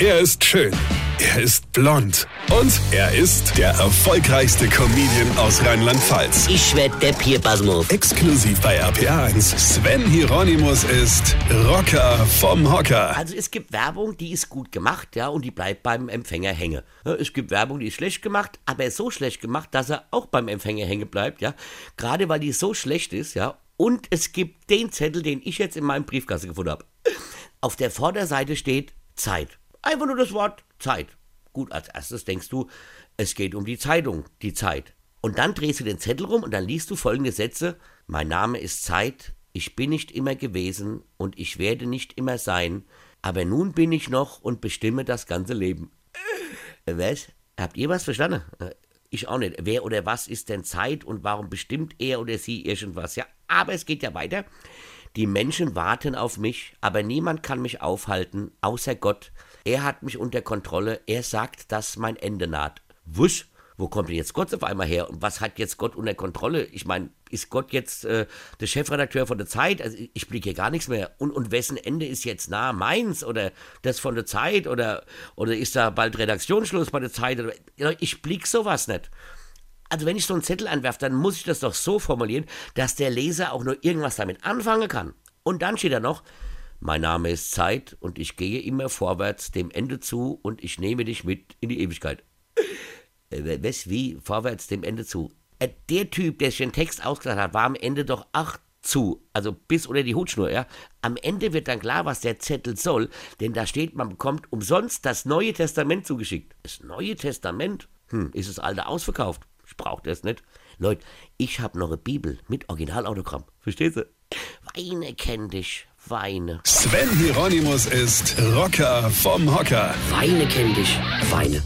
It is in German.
Er ist schön. Er ist blond. Und er ist der erfolgreichste Comedian aus Rheinland-Pfalz. Ich werd der Pierpasmus. Exklusiv bei RPA1. Sven Hieronymus ist Rocker vom Hocker. Also es gibt Werbung, die ist gut gemacht, ja, und die bleibt beim Empfänger hängen. Es gibt Werbung, die ist schlecht gemacht, aber so schlecht gemacht, dass er auch beim Empfänger hängen bleibt, ja. Gerade weil die so schlecht ist, ja. Und es gibt den Zettel, den ich jetzt in meinem Briefkasten gefunden habe. Auf der Vorderseite steht Zeit. Einfach nur das Wort Zeit. Gut, als erstes denkst du, es geht um die Zeitung, die Zeit. Und dann drehst du den Zettel rum und dann liest du folgende Sätze. Mein Name ist Zeit, ich bin nicht immer gewesen und ich werde nicht immer sein, aber nun bin ich noch und bestimme das ganze Leben. Äh, Was? Habt ihr was verstanden? Äh, Ich auch nicht. Wer oder was ist denn Zeit und warum bestimmt er oder sie irgendwas? Ja, aber es geht ja weiter. Die Menschen warten auf mich, aber niemand kann mich aufhalten, außer Gott. Er hat mich unter Kontrolle. Er sagt, dass mein Ende naht. Wusch, wo kommt denn jetzt Gott auf einmal her? Und was hat jetzt Gott unter Kontrolle? Ich meine, ist Gott jetzt äh, der Chefredakteur von der Zeit? Also ich, blicke hier gar nichts mehr. Und, und wessen Ende ist jetzt nah? Meins oder das von der Zeit? Oder, oder ist da bald Redaktionsschluss bei der Zeit? Ich blick sowas nicht. Also wenn ich so einen Zettel anwerfe, dann muss ich das doch so formulieren, dass der Leser auch nur irgendwas damit anfangen kann. Und dann steht da noch, mein Name ist Zeit und ich gehe immer vorwärts dem Ende zu und ich nehme dich mit in die Ewigkeit. Äh, Was, wie, vorwärts dem Ende zu? Äh, Der Typ, der sich den Text ausgedacht hat, war am Ende doch ach zu, also bis unter die Hutschnur, ja. Am Ende wird dann klar, was der Zettel soll, denn da steht, man bekommt umsonst das Neue Testament zugeschickt. Das Neue Testament? Hm, ist das alte ausverkauft? Ich brauch das nicht. Leute, ich habe noch eine Bibel mit Originalautogramm. Verstehst du? Weine kenn dich, weine. Sven Hieronymus ist Rocker vom Hocker. Weine kenn dich, weine.